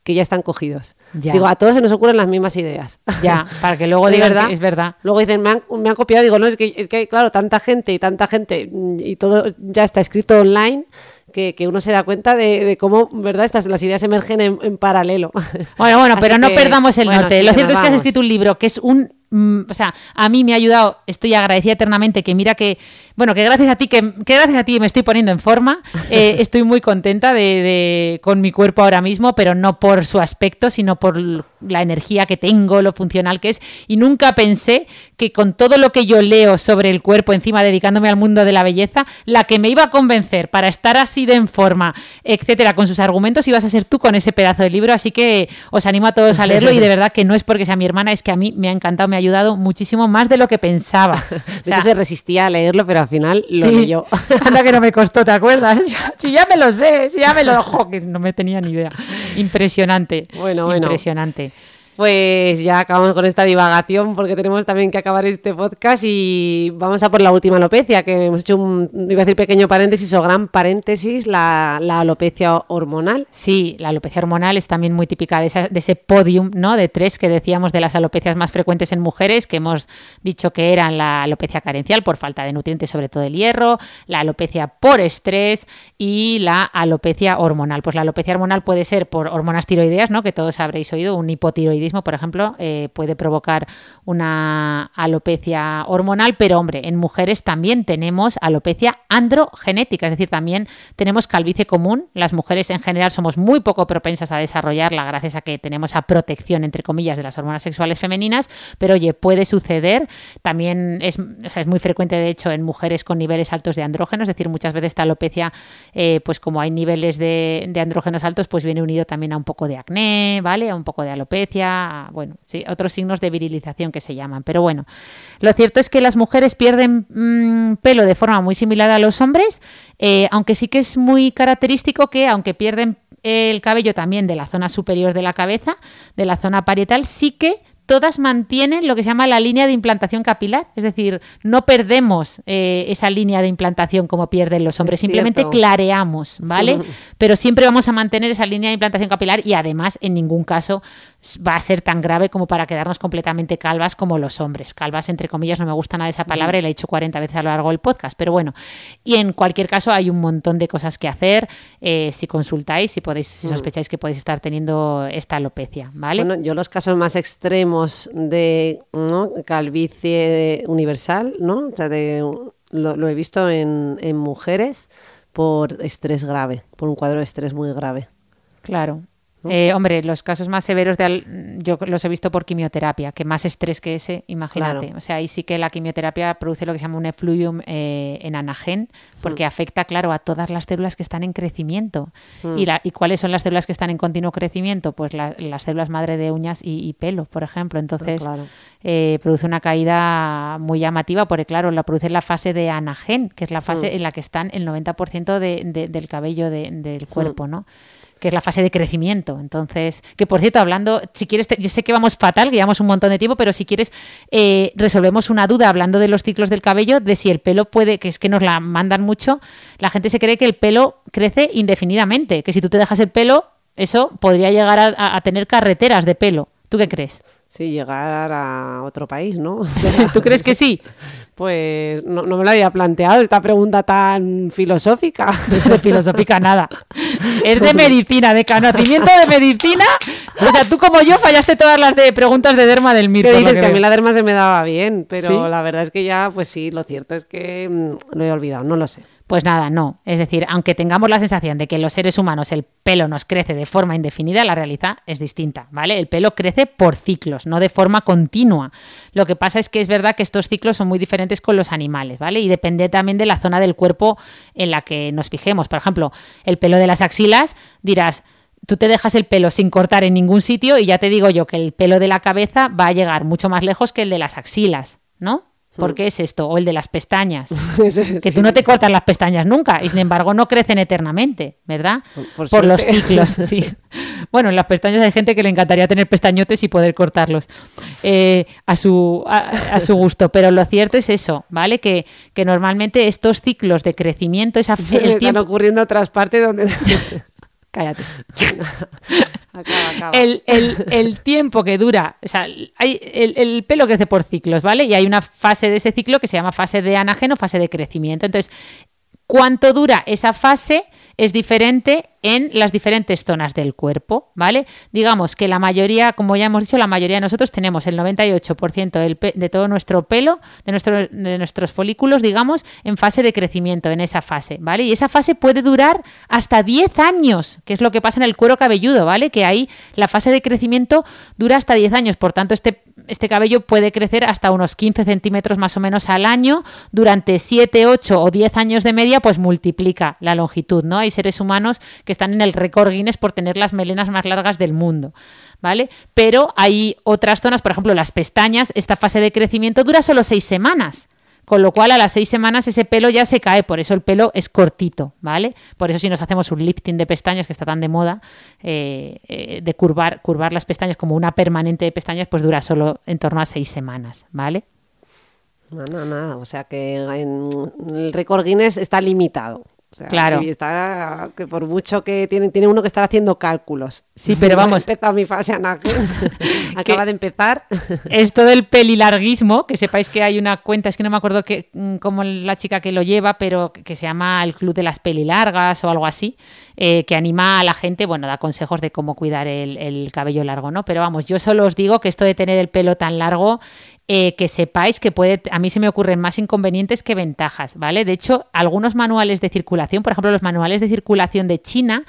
que ya están cogidos. Ya. Digo, a todos se nos ocurren las mismas ideas. Ya, (laughs) para que luego ¿De digan verdad? que es verdad. Luego dicen, me han, me han copiado. Digo, no, es que, es que, claro, tanta gente y tanta gente mm, y todo ya está escrito online que, que uno se da cuenta de, de cómo, ¿verdad? Estas, las ideas emergen en, en paralelo. Bueno, bueno, (laughs) pero no perdamos el bueno, norte. Lo cierto es que has escrito un libro que es un... mm, o sea, a mí me ha ayudado, estoy agradecida eternamente, que mira que, bueno, que gracias a ti, que, que gracias a ti me estoy poniendo en forma, (laughs) eh, estoy muy contenta de, de- con mi cuerpo ahora mismo, pero no por su aspecto, sino por la energía que tengo, lo funcional que es, y nunca pensé que con todo lo que yo leo sobre el cuerpo, encima dedicándome al mundo de la belleza, la que me iba a convencer para estar así de en forma, etcétera, con sus argumentos, ibas a ser tú con ese pedazo de libro, así que os animo a todos a leerlo y de (laughs) verdad que no es porque sea mi hermana, es que a mí me ha encantado, me ha ayudado muchísimo más de lo que pensaba. (laughs) De O sea, hecho, se resistía a leerlo, pero al final lo Sí. leyó. (laughs) Anda que no me costó, ¿te acuerdas? (laughs) Si ya me lo sé, si ya me lo... Jo, que no me tenía ni idea. Impresionante. Bueno, bueno. Impresionante. Pues ya acabamos con esta divagación porque tenemos también que acabar este podcast y vamos a por la última alopecia, que hemos hecho un, iba a decir pequeño paréntesis o gran paréntesis, la, alopecia hormonal. Sí, la alopecia hormonal es también muy típica de, esa- de ese podium ¿no? de tres que decíamos de las alopecias más frecuentes en mujeres, que hemos dicho que eran la alopecia carencial por falta de nutrientes, sobre todo el hierro, la alopecia por estrés y la alopecia hormonal. Pues la alopecia hormonal puede ser por hormonas tiroideas, ¿no? que todos habréis oído, un hipotiroidismo, por ejemplo, eh, puede provocar una alopecia hormonal, pero hombre, en mujeres también tenemos alopecia androgenética, es decir, también tenemos calvicie común. Las mujeres en general somos muy poco propensas a desarrollarla gracias a que tenemos esa protección, entre comillas, de las hormonas sexuales femeninas, pero oye, puede suceder. También es, es muy frecuente, de hecho, en mujeres con niveles altos de andrógenos, es decir, muchas veces esta alopecia, eh, pues como hay niveles de andrógenos altos, pues viene unido también a un poco de acné, ¿vale? A un poco de alopecia, bueno, sí, otros signos de virilización que se llaman. Pero bueno, lo cierto es que las mujeres pierden mm, pelo de forma muy similar a los hombres, eh, aunque sí que es muy característico que, aunque pierden el cabello también de la zona superior de la cabeza, de la zona parietal, sí que todas mantienen lo que se llama la línea de implantación capilar, es decir, no perdemos eh, esa línea de implantación como pierden los hombres, Es simplemente cierto. clareamos, ¿vale? Pero siempre vamos a mantener esa línea de implantación capilar y además en ningún caso va a ser tan grave como para quedarnos completamente calvas como los hombres. Calvas, entre comillas, no me gusta nada esa palabra y la he dicho 40 veces a lo largo del podcast, pero bueno. Y en cualquier caso hay un montón de cosas que hacer eh, si consultáis, si podéis, si sospecháis que podéis estar teniendo esta alopecia, ¿vale? Bueno, yo los casos más extremos de calvicie universal, ¿no? O sea, de, lo, lo he visto en, en mujeres por estrés grave, por un cuadro de estrés muy grave. Claro. Eh, hombre, los casos más severos de al- yo los he visto por quimioterapia, que más estrés que ese, imagínate. Claro. O sea, ahí sí que la quimioterapia produce lo que se llama un effluvium eh, en anagen, porque afecta, claro, a todas las células que están en crecimiento. ¿Y, la- ¿Y cuáles son las células que están en continuo crecimiento? Pues la- las células madre de uñas y, y pelo, por ejemplo. Entonces, claro. eh, produce una caída muy llamativa, porque claro, la produce en la fase de anagen, que es la fase en la que están el 90% de- de- del cabello de- del cuerpo, ¿no? Que es la fase de crecimiento. Entonces, que por cierto, hablando, si quieres, te- yo sé que vamos fatal, que llevamos un montón de tiempo, pero si quieres, eh, resolvemos una duda hablando de los ciclos del cabello, de si el pelo puede, que es que nos la mandan mucho, la gente se cree que el pelo crece indefinidamente, que si tú te dejas el pelo, eso podría llegar a, a- a tener carreteras de pelo. ¿Tú qué crees? Sí, llegar a otro país, ¿no? (laughs) O sea, ¿Tú crees que sí? Pues no, no me lo había planteado esta pregunta tan filosófica. De (laughs) filosófica nada. (laughs) Es de medicina, de conocimiento de medicina. O sea, tú como yo fallaste todas las de preguntas de derma del mito. ¿Qué dices? Que a mí la derma se me daba bien, pero ¿Sí? la verdad es que ya, pues sí, lo cierto es que mm, lo he olvidado, no lo sé. Pues nada, no. Es decir, aunque tengamos la sensación de que los seres humanos el pelo nos crece de forma indefinida, la realidad es distinta, ¿vale? El pelo crece por ciclos, no de forma continua. Lo que pasa es que es verdad que estos ciclos son muy diferentes con los animales, ¿vale? Y depende también de la zona del cuerpo en la que nos fijemos. Por ejemplo, el pelo de las axilas, dirás, tú te dejas el pelo sin cortar en ningún sitio y ya te digo yo que el pelo de la cabeza va a llegar mucho más lejos que el de las axilas, ¿no? ¿Por qué es esto? O el de las pestañas. (laughs) Que tú no te cortas las pestañas nunca y sin embargo no crecen eternamente, ¿verdad? Por Por los ciclos, (laughs) sí. Bueno, en las pestañas hay gente que le encantaría tener pestañotes y poder cortarlos eh, a, su, a, a su gusto, pero lo cierto es eso, ¿vale? Que, que normalmente estos ciclos de crecimiento, esa, (laughs) el están tiempo... ocurriendo otras partes donde... Cállate. El, el- el tiempo que dura, o sea, hay, el, el pelo crece por ciclos, ¿vale? Y hay una fase de ese ciclo que se llama fase de anageno, fase de crecimiento. Entonces, cuánto dura esa fase es diferente en las diferentes zonas del cuerpo, ¿vale? Digamos que la mayoría, como ya hemos dicho, la mayoría de nosotros tenemos el 98% del de todo nuestro pelo, de, nuestro- de nuestros folículos, digamos, en fase de crecimiento, en esa fase, ¿vale? Y esa fase puede durar hasta 10 años, que es lo que pasa en el cuero cabelludo, ¿vale? Que ahí la fase de crecimiento dura hasta 10 años, por tanto, este, este cabello puede crecer hasta unos 15 centímetros más o menos al año, durante 7, 8 o 10 años de media, pues multiplica la longitud, ¿no? Hay seres humanos que están en el récord Guinness por tener las melenas más largas del mundo, ¿vale? Pero hay otras zonas, por ejemplo, las pestañas, esta fase de crecimiento dura solo seis semanas. Con lo cual a las seis semanas ese pelo ya se cae, por eso el pelo es cortito, ¿vale? Por eso si nos hacemos un lifting de pestañas, que está tan de moda, eh, eh, de curvar, curvar las pestañas como una permanente de pestañas, pues dura solo en torno a seis semanas, ¿vale? No, no, nada. O sea que el récord Guinness está limitado. O sea, Claro. y está que por mucho que tiene, tiene uno que estar haciendo cálculos. Sí, pero (laughs) vamos. empezado mi fase anaje. (laughs) (laughs) Acaba de empezar. Esto del pelilarguismo, que sepáis que hay una cuenta, es que no me acuerdo que, mm, cómo la chica que lo lleva, pero que- que se llama el Club de las Pelilargas o algo así, eh, que anima a la gente, bueno, da consejos de cómo cuidar el, el cabello largo, ¿no? Pero vamos, yo solo os digo que esto de tener el pelo tan largo, eh, que sepáis que puede, a mí se me ocurren más inconvenientes que ventajas, ¿vale? De hecho, algunos manuales de circulación, por ejemplo, los manuales de circulación de China,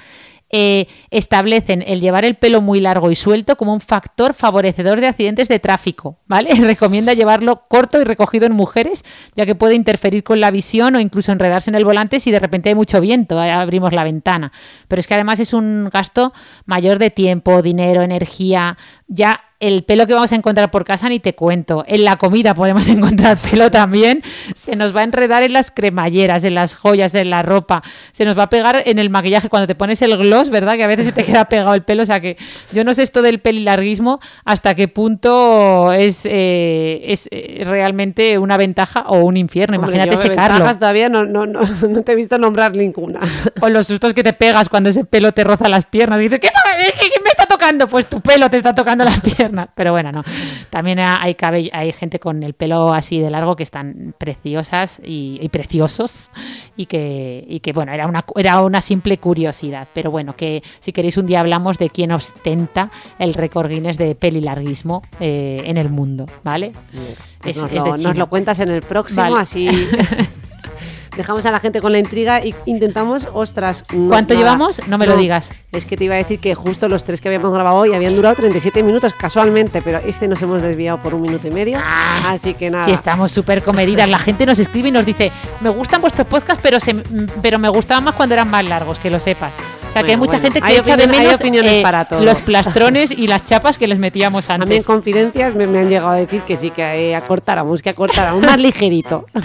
eh, establecen el llevar el pelo muy largo y suelto como un factor favorecedor de accidentes de tráfico, ¿vale? (laughs) Recomienda llevarlo corto y recogido en mujeres, ya que puede interferir con la visión o incluso enredarse en el volante si de repente hay mucho viento, abrimos la ventana. Pero es que además es un gasto mayor de tiempo, dinero, energía, ya el pelo que vamos a encontrar por casa ni te cuento. En la comida podemos (laughs) encontrar pelo también. Se nos va a enredar en las cremalleras, en las joyas, en la ropa. Se nos va a pegar en el maquillaje cuando te pones el gloss, ¿verdad? Que a veces se te queda (laughs) pegado el pelo. O sea que yo no sé esto del pelilarguismo hasta qué punto es, eh, es eh, realmente una ventaja o un infierno. Hombre, Imagínate secarlo. ventajas todavía no, no, no, (laughs) no te he visto nombrar ninguna. O los sustos que te pegas cuando ese pelo te roza las piernas. Y dices, ¿qué, ¿qué- qué me está tocando? Pues tu pelo te está tocando las piernas. Pero bueno, no. También hay, cabello, hay gente con el pelo así de largo que están preciosas y, y preciosos. Y que, y que, bueno, era una, era una simple curiosidad. Pero bueno, que si queréis un día hablamos de quién ostenta el récord Guinness de pelilarguismo eh, en el mundo, ¿vale? Pues Es- nos, es lo, nos China. lo cuentas en el próximo, Vale. así (laughs) dejamos a la gente con la intriga y intentamos, ostras. no- ¿Cuánto nada. llevamos? No me lo digas. Es que te iba a decir que justo los tres que habíamos grabado hoy habían durado 37 minutos casualmente, pero este nos hemos desviado por un minuto y medio. así que nada. Sí, estamos súper comedidas. La gente nos escribe y nos dice, me gustan vuestros podcasts, pero, se, pero me gustaban más cuando eran más largos, que lo sepas. Sea, que hay mucha bueno, gente que hay echa de menos opiniones eh, para todo. los plastrones y las chapas que les metíamos A mí en antes. confidencias me, me han llegado a decir que sí, que eh, acortáramos, que acortáramos, más ligerito. (laughs)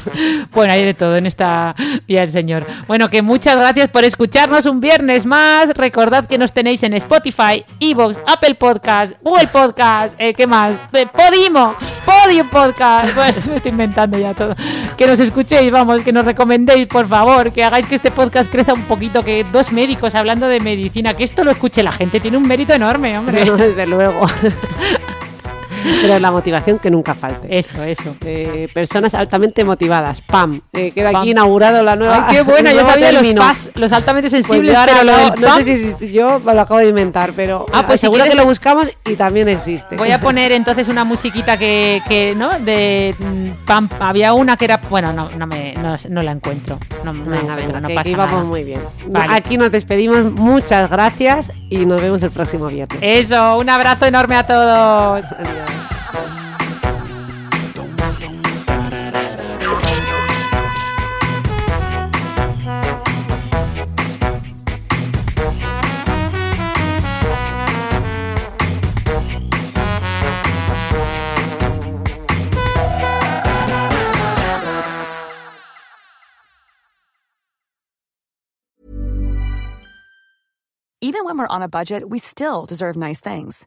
Bueno, hay de todo en esta vía del Señor. Bueno, que muchas gracias por escucharnos un viernes más. Recordad que nos tenéis en Spotify, Evox, Apple Podcast, Google Podcast, eh, ¿qué más? Eh, Podimo, Podium Podcast. Pues (laughs) me estoy inventando ya todo. Que nos escuchéis, vamos, que nos recomendéis, por favor, que hagáis que este podcast crezca un poquito, que dos médicos hablando de medicina, que esto lo escuche la gente, tiene un mérito enorme, hombre. No, (laughs) desde luego. (laughs) Pero la motivación que nunca falte. Eso, eso. Eh, personas altamente motivadas. ¡Pam! Eh, queda Pam. aquí inaugurado la nueva. Ay, qué bueno, el yo sabía los. PAS, los altamente Pues sensibles, pero lo del no sé si yo me lo acabo de inventar, pero Ah, pues si seguro quieres- que lo buscamos y también existe. Voy a (laughs) poner entonces una musiquita que, que ¿no? De mm, pam, había una que era, bueno, no, no me, no, no la encuentro. No, no Venga, venga, no que, pasa íbamos nada. muy bien. Vale. Aquí nos despedimos, muchas gracias y nos vemos el próximo viernes. Eso, un abrazo enorme a todos. Adiós. Even when we're on a budget, we still deserve nice things.